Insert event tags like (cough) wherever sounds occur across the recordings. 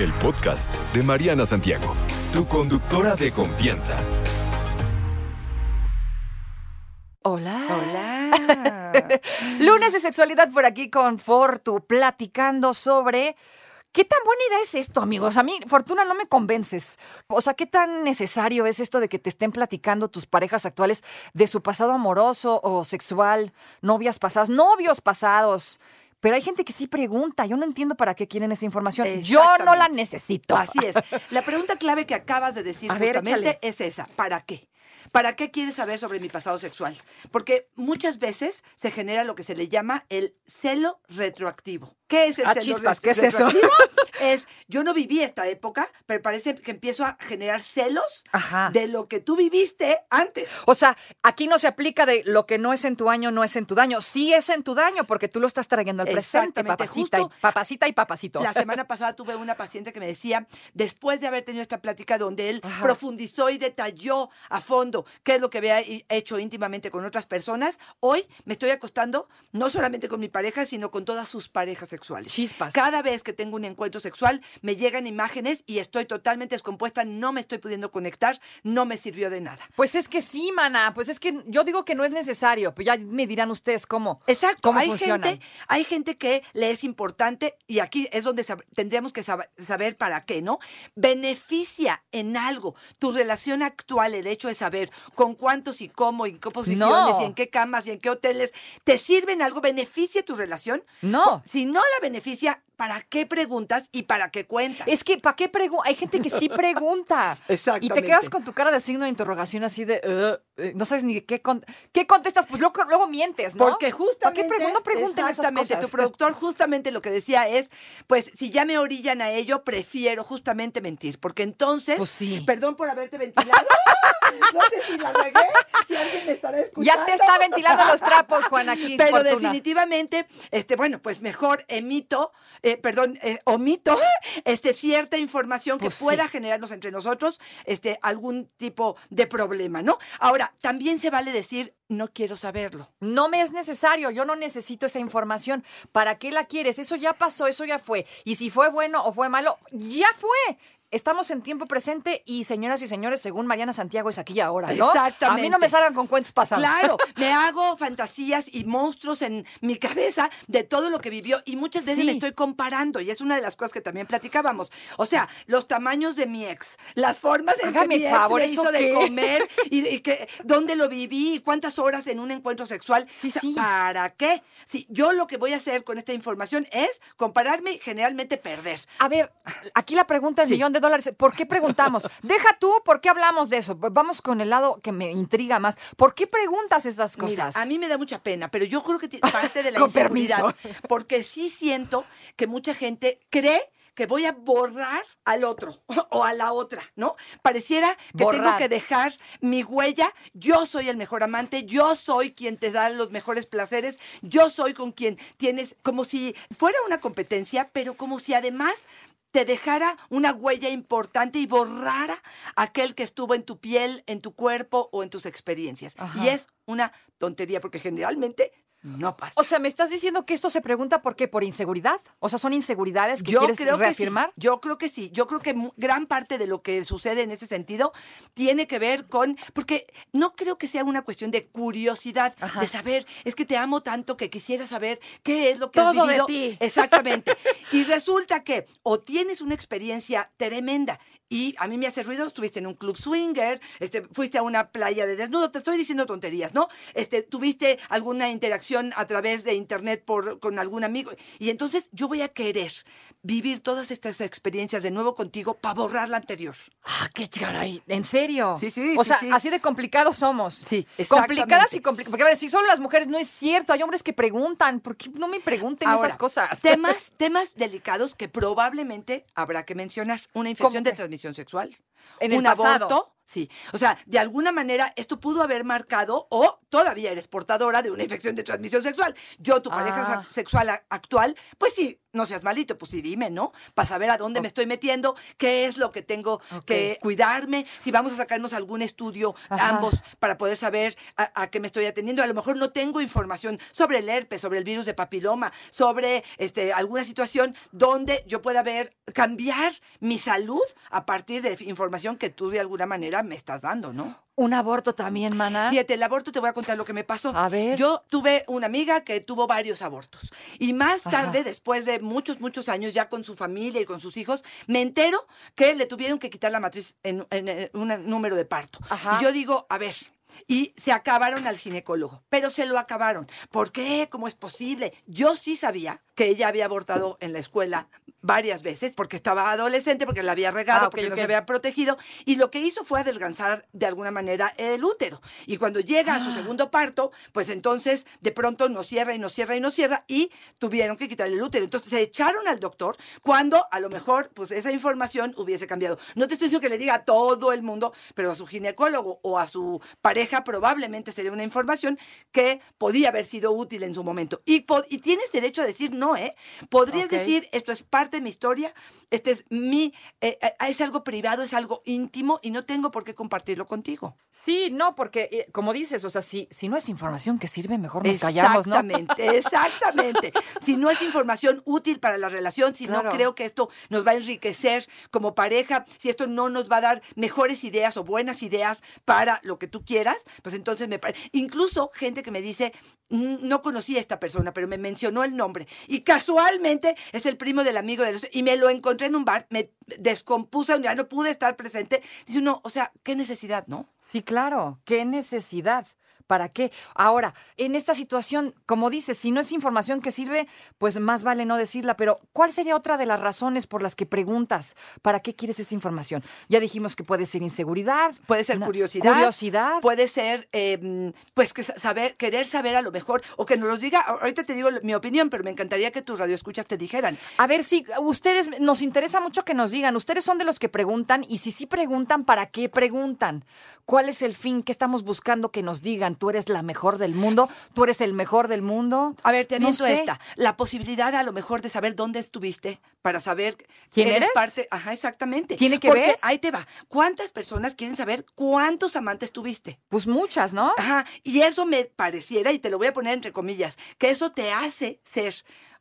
El podcast de Mariana Santiago, tu conductora de confianza. Hola. Hola. (laughs) Lunes de sexualidad por aquí con Fortu, platicando sobre qué tan buena idea es esto, amigos. A mí, Fortuna, no me convences. O sea, qué tan necesario es esto de que te estén platicando tus parejas actuales de su pasado amoroso o sexual, novias pasadas, novios pasados. Pero hay gente que sí pregunta. Yo no entiendo para qué quieren esa información. Yo no la necesito. Así es. La pregunta clave que acabas de decir A justamente es esa. ¿Para qué? ¿Para qué quieres saber sobre mi pasado sexual? Porque muchas veces se genera lo que se le llama el celo retroactivo. ¿Qué es el Ah, celo ¿qué es eso? (laughs) es, yo no viví esta época, pero parece que empiezo a generar celos Ajá. de lo que tú viviste antes. O sea, aquí no se aplica de lo que no es en tu año, no es en tu daño. Sí es en tu daño porque tú lo estás trayendo al presente, papacita y, papacita y papacito. La semana (laughs) pasada tuve una paciente que me decía, después de haber tenido esta plática donde él Ajá. profundizó y detalló a fondo qué es lo que había hecho íntimamente con otras personas, hoy me estoy acostando no solamente con mi pareja, sino con todas sus parejas sexuales. Chispas. Cada vez que tengo un encuentro sexual, me llegan imágenes y estoy totalmente descompuesta, no me estoy pudiendo conectar, no me sirvió de nada. Pues es que sí, mana. Pues es que yo digo que no es necesario. Pues ya me dirán ustedes cómo. Exacto, ¿Cómo hay funcionan? gente, hay gente que le es importante y aquí es donde tendríamos que sab- saber para qué, ¿no? Beneficia en algo tu relación actual, el hecho de saber con cuántos y cómo, y en qué posiciones, No. y en qué camas, y en qué hoteles, ¿te sirve en algo? ¿Beneficia tu relación? No. Si no la beneficia, ¿para qué preguntas y para qué cuentas? Es que, ¿para qué pregunta? Hay gente que sí pregunta. (laughs) Y te Exactamente. quedas con tu cara de signo de interrogación así de... no sabes ni qué, con- qué contestas. Pues luego, luego mientes, ¿no? Porque justamente. ¿Para qué? No pregunten esas exactamente, cosas. Tu productor justamente lo que decía es: pues si ya me orillan a ello, prefiero justamente mentir. Porque entonces. Pues sí. Perdón por haberte ventilado. (laughs) no sé si la regué, si alguien me estará escuchando. Ya te está ventilando los trapos, Juan, aquí. (laughs) Pero Fortuna. definitivamente, este, bueno, pues mejor emito, eh, perdón, eh, omito (laughs) este, cierta información que Pues sí. pueda generarnos entre nosotros este, algún tipo de problema, ¿no? Ahora, también se vale decir, no quiero saberlo. No me es necesario, yo no necesito esa información. ¿Para qué la quieres? Eso ya pasó, eso ya fue. Y si fue bueno o fue malo, ya fue. Estamos en tiempo presente y señoras y señores, según Mariana Santiago es aquí y ahora, ¿no? Exactamente. A mí no me salgan con cuentos pasados. Claro, (laughs) me hago fantasías y monstruos en mi cabeza de todo lo que vivió y muchas veces Sí. me estoy comparando y es una de las cosas que también platicábamos. O sea, los tamaños de mi ex, las formas en Hágame que mi ex favor, me ¿eso hizo de comer y, y que dónde lo viví y cuántas horas en un encuentro sexual. Sí, O sea, sí. ¿Para qué? Sí, yo lo que voy a hacer con esta información es compararme y generalmente perder. A ver, aquí la pregunta del Sí. millón de dólares. ¿Por qué preguntamos? (laughs) Deja tú, ¿por qué hablamos de eso? Vamos con el lado que me intriga más. ¿Por qué preguntas estas Mira, cosas? a mí me da mucha pena, pero yo creo que (laughs) parte de la inseguridad, porque sí siento que mucha gente cree que voy a borrar al otro (laughs) o a la otra, ¿no? Pareciera que tengo que dejar mi huella. Yo soy el mejor amante, yo soy quien te da los mejores placeres, yo soy con quien tienes, como si fuera una competencia, pero como si además te dejara una huella importante y borrara aquel que estuvo en tu piel, en tu cuerpo o en tus experiencias. Ajá. Y es una tontería porque generalmente no pasa. O sea, ¿me estás diciendo que esto se pregunta por qué? ¿Por inseguridad? O sea, ¿son inseguridades que yo quieres creo reafirmar? que sí. Yo creo que sí. Yo creo que gran parte de lo que sucede en ese sentido tiene que ver con porque no creo que sea una cuestión de curiosidad, Ajá. de saber, es que te amo tanto que quisiera saber qué es lo que has Todo de vivido. ti. (laughs) Exactamente. y resulta que o tienes una experiencia tremenda y a mí me hace ruido, estuviste en un club swinger, este, fuiste a una playa de desnudo, te estoy diciendo tonterías, ¿no? Este, tuviste alguna interacción a través de internet por, con algún amigo. Y entonces yo voy a querer vivir todas estas experiencias de nuevo contigo para borrar la anterior. Ah, qué caray. ¿En serio? Sí, sí, O sí, sea, sí. así de complicados somos. Sí, Complicadas y complicadas. Porque a ver, si solo las mujeres no es cierto. Hay hombres que preguntan. ¿Por qué no me pregunten Ahora, esas cosas? Temas, (laughs) temas delicados que probablemente habrá que mencionar. Una infección de transmisión sexual. En el un pasado. Sí. O sea, de alguna manera esto pudo haber marcado o todavía eres portadora de una infección de transmisión sexual. Yo, tu pareja Ah. sexual actual, pues sí, no seas malito, pues sí, dime, ¿no? Para saber a dónde me estoy metiendo, qué es lo que tengo que cuidarme, si vamos a sacarnos algún estudio Ajá. ambos para poder saber a, a qué me estoy atendiendo. A lo mejor no tengo información sobre el herpes, sobre el virus de papiloma, sobre este, alguna situación donde yo pueda ver, cambiar mi salud a partir de información que tú de alguna manera me estás dando, ¿no? Un aborto también, mana. Fíjate, el aborto te voy a contar lo que me pasó. A ver. Yo tuve una amiga que tuvo varios abortos. Y más Ajá. tarde, después de muchos, muchos años, ya con su familia y con sus hijos, me entero que le tuvieron que quitar la matriz en, en- en un número de parto. Ajá. Y yo digo, a ver. Y se acabaron al ginecólogo, pero se lo acabaron. ¿Por qué? ¿Cómo es posible? Yo sí sabía que ella había abortado en la escuela varias veces porque estaba adolescente, porque la había regado, Ah, porque no se había protegido y lo que hizo fue adelgazar de alguna manera el útero. Y cuando llega Ah. a su segundo parto, pues entonces de pronto no cierra y no cierra y no cierra y tuvieron que quitarle el útero. Entonces se echaron al doctor cuando a lo mejor pues esa información hubiese cambiado. No te estoy diciendo que le diga a todo el mundo, pero a su ginecólogo o a su pareja probablemente sería una información que podía haber sido útil en su momento. Y, y tienes derecho a decir no, ¿eh? Podrías decir esto es parte de mi historia, este es mi, eh, eh, es algo privado, es algo íntimo y no tengo por qué compartirlo contigo. Sí, no, porque eh, como dices, o sea, si, si no es información que sirve, mejor nos callamos, ¿no? Exactamente, (laughs) exactamente. Si no es información útil para la relación, si Claro. no creo que esto nos va a enriquecer como pareja, si esto no nos va a dar mejores ideas o buenas ideas para lo que tú quieras, pues entonces me parece. Incluso gente que me dice, "Mm, no conocí a esta persona, pero me mencionó el nombre. Y casualmente es el primo del amigo del y me lo encontré en un bar, me descompuso, ya no pude estar presente. Dice uno, o sea, qué necesidad, ¿no? Sí, claro. ¿Qué necesidad? ¿Para qué? Ahora, en esta situación, como dices, si no es información que sirve, pues más vale no decirla, pero ¿cuál sería otra de las razones por las que preguntas? ¿Para qué quieres esa información? Ya dijimos que puede ser inseguridad. Puede ser curiosidad. Curiosidad. Puede ser, eh, pues, que sa- saber, querer saber a lo mejor, o que nos los diga. Ahorita te digo mi opinión, pero me encantaría que tus radioescuchas te dijeran. A ver si ustedes, nos interesa mucho que nos digan, ustedes son de los que preguntan y si sí preguntan, ¿para qué preguntan? ¿Cuál es el fin? ¿Qué estamos buscando que nos digan? ¿Tú eres la mejor del mundo? ¿Tú eres el mejor del mundo? A ver, te No aviento sé. esta. La posibilidad a lo mejor de saber dónde estuviste para saber ¿Quién eres eres? parte. Ajá, exactamente. ¿Tiene que Porque ver? ahí te va. ¿Cuántas personas quieren saber cuántos amantes tuviste? Pues muchas, ¿no? Ajá, y eso me pareciera, y te lo voy a poner entre comillas, que eso te hace ser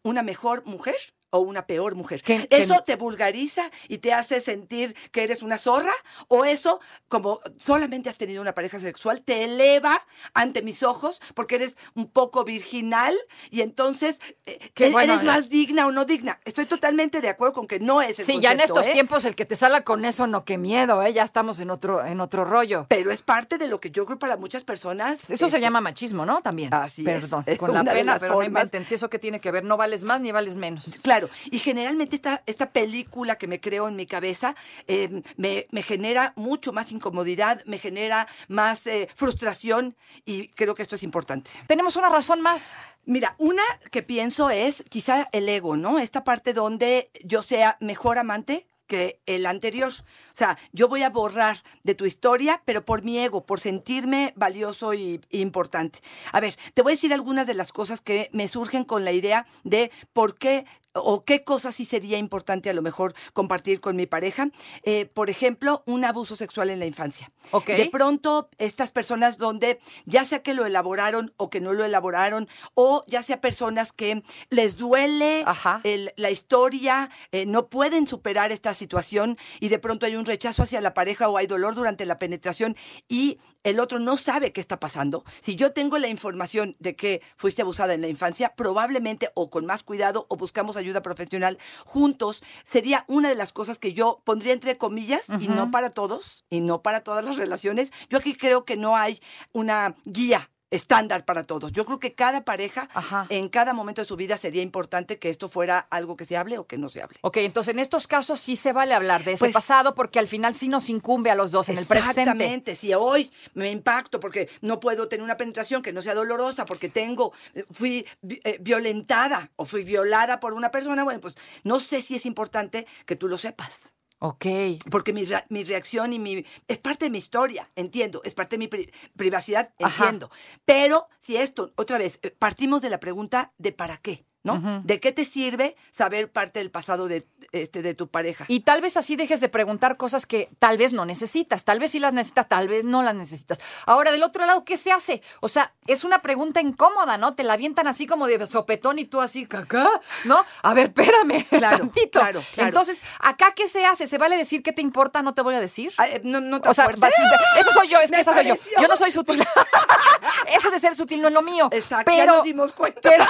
una mejor mujer o una peor mujer. ¿Eso te vulgariza y te hace sentir que eres una zorra? ¿O eso, como solamente has tenido una pareja sexual, te eleva ante mis ojos porque eres un poco virginal y entonces eh, e- bueno, eres más digna o no digna? Estoy totalmente de acuerdo con que no es el Sí, ya en estos ¿eh? tiempos el que te salga con eso, no, qué miedo, ¿eh? Ya estamos en otro, en otro rollo. Pero es parte de lo que yo creo para muchas personas. Eso se este, llama machismo, ¿no? También. Así es. Perdón, Es con la pena, pero no inventen. Si eso que tiene que ver, no vales más ni vales menos. Claro, y generalmente esta, esta película que me creo en mi cabeza eh, me, me genera mucho más incomodidad, me genera más eh, frustración y creo que esto es importante. Tenemos una razón más. Mira, una que pienso es quizá el ego, ¿no? Esta parte donde yo sea mejor amante que el anterior. O sea, yo voy a borrar de tu historia, pero por mi ego, por sentirme valioso y, y importante. A ver, te voy a decir algunas de las cosas que me surgen con la idea de por qué o qué cosas sí sería importante a lo mejor compartir con mi pareja. Eh, por ejemplo, un abuso sexual en la infancia. De pronto, estas personas donde ya sea que lo elaboraron o que no lo elaboraron, o ya sea personas que les duele el- la historia, eh, no pueden superar esta situación y de pronto hay un rechazo hacia la pareja o hay dolor durante la penetración y el otro no sabe qué está pasando. Si yo tengo la información de que fuiste abusada en la infancia, probablemente o con más cuidado o buscamos ayuda profesional juntos, sería una de las cosas que yo pondría entre comillas y no para todos y no para todas las relaciones. Yo aquí creo que no hay una guía estándar para todos. Yo creo que cada pareja, Ajá. en cada momento de su vida, sería importante que esto fuera algo que se hable o que no se hable. Ok, entonces en estos casos sí se vale hablar de ese Pues- pasado porque al final sí nos incumbe a los dos en el presente. Exactamente, si hoy me impacto porque no puedo tener una penetración que no sea dolorosa, porque tengo, eh, fui eh, violentada o fui violada por una persona, bueno, pues no sé si es importante que tú lo sepas. Ok. Porque mi, rea- mi reacción y mi... Es parte de mi historia, entiendo. Es parte de mi pri- privacidad, Ajá. entiendo. Pero si esto, otra vez, eh, partimos de la pregunta de para qué, ¿no? ¿De qué te sirve saber parte del pasado de, este, de tu pareja? Y tal vez así dejes de preguntar cosas que tal vez no necesitas, tal vez sí las necesitas, tal vez no las necesitas. Ahora, del otro lado, ¿qué se hace? O sea, es una pregunta incómoda, ¿no? Te la avientan así como de sopetón y tú así, ¿acá? ¿No? A ver, espérame. Claro, (laughs) tantito. claro, claro. Entonces, ¿acá qué se hace? ¿Se vale decir qué te importa? ¿No te voy a decir? Ah, eh, no, no te O sea, eso soy yo, es (laughs) que esa soy yo. Yo no soy sutil. (laughs) Eso de ser sutil no es lo mío. Exacto, pero, ya nos dimos cuenta. Pero,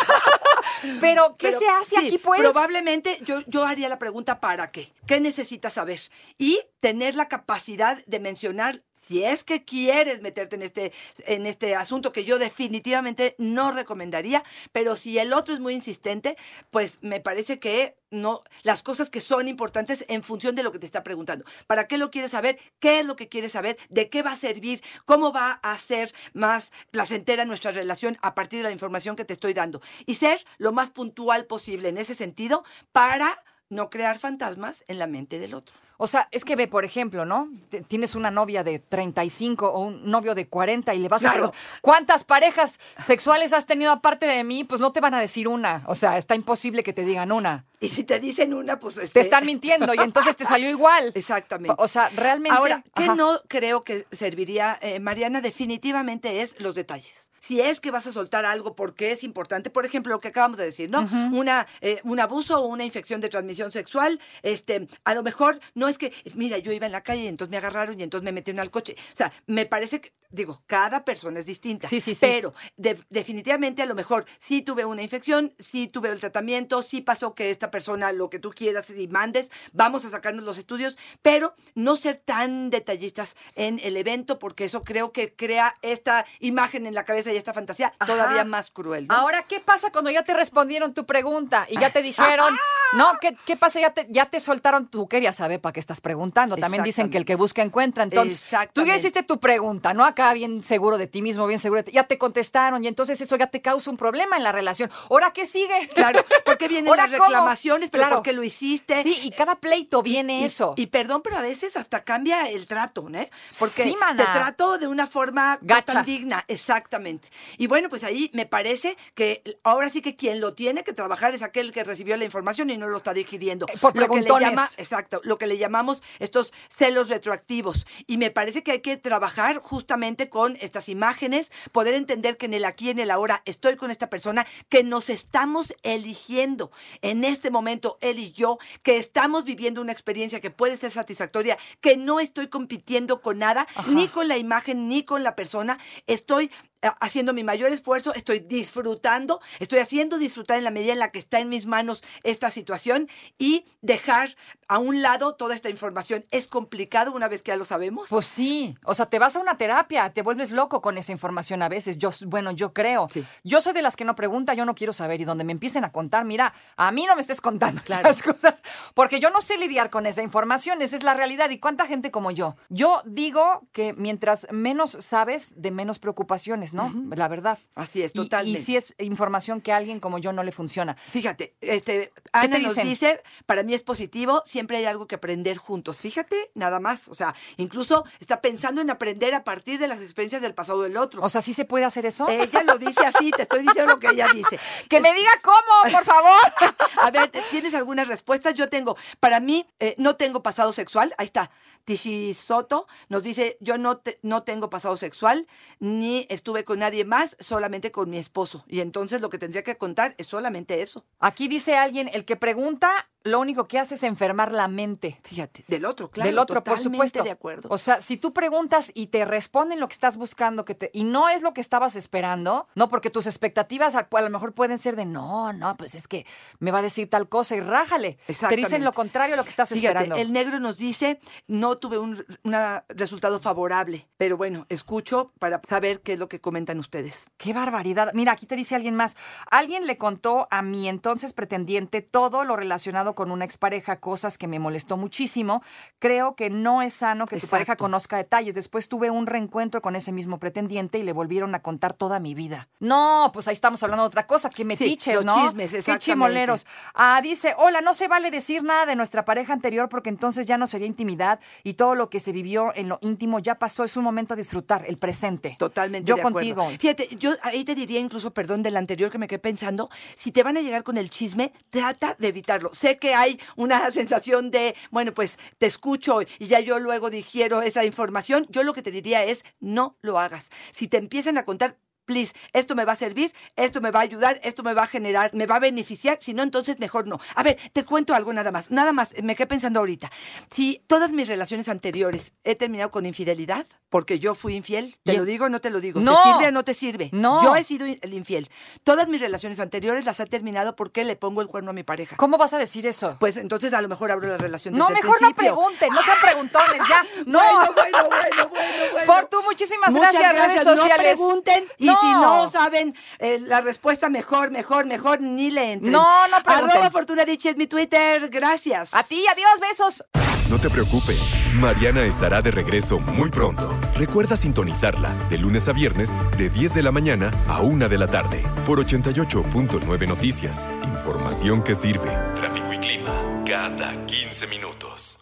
pero ¿qué Pero, se hace sí, aquí, pues? Probablemente yo, yo haría la pregunta ¿para qué? ¿Qué necesitas saber? Y tener la capacidad de mencionar si es que quieres meterte en este, en este asunto que yo definitivamente no recomendaría, pero si el otro es muy insistente, pues me parece que no, las cosas que son importantes en función de lo que te está preguntando. ¿Para qué lo quieres saber? ¿Qué es lo que quieres saber? ¿De qué va a servir? ¿Cómo va a ser más placentera nuestra relación a partir de la información que te estoy dando? Y ser lo más puntual posible en ese sentido para no crear fantasmas en la mente del otro. O sea, es que ve, por ejemplo, ¿no? T- Tienes una novia de 35 o un novio de 40 y le vas a Claro. preguntar, ¿cuántas parejas sexuales has tenido aparte de mí? Pues no te van a decir una. O sea, está imposible que te digan una. Y si te dicen una, pues... Te este, están mintiendo y entonces te salió igual. Exactamente. O sea, realmente... Ahora, ¿qué ajá. no creo que serviría, eh, Mariana? Definitivamente es los detalles. Si es que vas a soltar algo porque es importante, por ejemplo, lo que acabamos de decir, ¿no? una, eh, un abuso o una infección de transmisión sexual, este, a lo mejor no es que, mira, yo iba en la calle y entonces me agarraron y entonces me metieron al coche. O sea, me parece que, digo, cada persona es distinta. Sí, sí, sí. Pero de- definitivamente a lo mejor sí tuve una infección, sí tuve el tratamiento, sí pasó que esta persona, lo que tú quieras y mandes, vamos a sacarnos los estudios, pero no ser tan detallistas en el evento porque eso creo que crea esta imagen en la cabeza y esta fantasía Ajá. todavía más cruel. ¿no? Ahora, ¿qué pasa cuando ya te respondieron tu pregunta y ya te (laughs) dijeron, no, ¿qué, qué pasa? Ya te, ya te soltaron, tú querías saber para qué estás preguntando. También dicen que el que busca encuentra. Entonces, tú ya hiciste tu pregunta, ¿no? Acá bien seguro de ti mismo, bien seguro de ti. Ya te contestaron y entonces eso ya te causa un problema en la relación. ¿Ahora qué sigue? Claro, porque vienen ¿Ahora las reclamaciones, pero Claro. ¿por qué lo hiciste? Sí, y cada pleito viene Y- eso. Y perdón, pero a veces hasta cambia el trato, ¿no? Porque Sí, mana. te trato de una forma Gacha. tan digna, exactamente. Y bueno, pues ahí me parece que ahora sí que quien lo tiene que trabajar es aquel que recibió la información y no lo está digiriendo. Eh, por lo que le llama, exacto, lo que le llamamos estos celos retroactivos. Y me parece que hay que trabajar justamente con estas imágenes, poder entender que en el aquí y en el ahora estoy con esta persona, que nos estamos eligiendo en este momento, él y yo, que estamos viviendo una experiencia que puede ser satisfactoria, que no estoy compitiendo con nada, ni con la imagen, ni con la persona. Estoy haciendo mi mayor esfuerzo, estoy disfrutando, estoy haciendo disfrutar en la medida en la que está en mis manos esta situación y dejar a un lado toda esta información. ¿Es complicado una vez que ya lo sabemos? Pues sí, o sea, te vas a una terapia, te vuelves loco con esa información a veces. Yo, bueno, yo creo. Sí. Yo soy de las que no pregunta, yo no quiero saber y donde me empiecen a contar, mira, a mí no me estés contando Claro. las cosas, porque yo no sé lidiar con esa información, esa es la realidad. ¿Y cuánta gente como yo? Yo digo que mientras menos sabes, de menos preocupaciones, ¿no? La verdad. Así es, totalmente. Y, si es información que a alguien como yo no le funciona. Fíjate, este, Ana nos dice, para mí es positivo, siempre hay algo que aprender juntos. Fíjate, nada más. O sea, incluso está pensando en aprender a partir de las experiencias del pasado del otro. O sea, ¿sí se puede hacer eso? ella lo dice así, te estoy diciendo lo que ella dice. (laughs) que me diga cómo, por favor. (laughs) A ver, ¿tienes algunas respuestas? Yo tengo, para mí, eh, no tengo pasado sexual. Ahí está. Tishi Soto nos dice, yo no, te- no tengo pasado sexual, ni estuve con nadie más, solamente con mi esposo. Y entonces lo que tendría que contar es solamente eso. Aquí dice alguien, el que pregunta lo único que hace es enfermar la mente. Fíjate, del otro, claro. del otro, por supuesto. de acuerdo. O sea, si tú preguntas y te responden lo que estás buscando que te, y no es lo que estabas esperando, no, porque tus expectativas a, a lo mejor pueden ser de no, no, pues es que me va a decir tal cosa y rájale. Te dicen lo contrario a lo que estás Fíjate, esperando. el negro nos dice, no tuve un una resultado favorable, pero bueno, escucho para saber qué es lo que comentan ustedes. Qué barbaridad. Mira, aquí te dice alguien más. Alguien le contó a mi entonces pretendiente todo lo relacionado con una expareja, cosas que me molestó muchísimo. Creo que no es sano que tu Exacto. pareja conozca detalles. Después tuve un reencuentro con ese mismo pretendiente y le volvieron a contar toda mi vida. No, pues ahí estamos hablando de otra cosa. Que metiches, los ¿no? chismes, Qué chimoleros. Ah, dice, hola, no se vale decir nada de nuestra pareja anterior porque entonces ya no sería intimidad y todo lo que se vivió en lo íntimo ya pasó. Es un momento a disfrutar, el presente. Totalmente Yo de acuerdo. contigo. Fíjate, yo ahí te diría incluso, perdón, del anterior que me quedé pensando, si te van a llegar con el chisme, trata de evitarlo. Sé que hay una sensación de, bueno, pues te escucho y ya yo luego digiero esa información. Yo lo que te diría es, no lo hagas. Si te empiezan a contar... Please, esto me va a servir, esto me va a ayudar, esto me va a generar, me va a beneficiar, si no, entonces mejor no. A ver, te cuento algo nada más, nada más, me quedé pensando ahorita. Si todas mis relaciones anteriores he terminado con infidelidad, porque yo fui infiel, te lo digo o no te lo digo, No. ¿te sirve o no te sirve? No. Yo he sido in- el infiel. Todas mis relaciones anteriores las he terminado porque le pongo el cuerno a mi pareja. ¿Cómo vas a decir eso? Pues entonces a lo mejor abro la relación No, desde el mejor no principio. pregunten, no sean preguntones, ya. (laughs) No. Bueno, bueno, bueno, bueno, bueno. Fortu, muchísimas Muchas gracias, redes No sociales. pregunten y No. Si no saben eh, la respuesta mejor, mejor, mejor, ni le entren. No, no pregunten. Arroba Fortuna Dichy es mi Twitter. Gracias. A ti, adiós, besos. No te preocupes, Mariana estará de regreso muy pronto. Recuerda sintonizarla de lunes a viernes de 10 de la mañana a 1 de la tarde por 88.9 Noticias. Información que sirve. Tráfico y clima cada 15 minutos.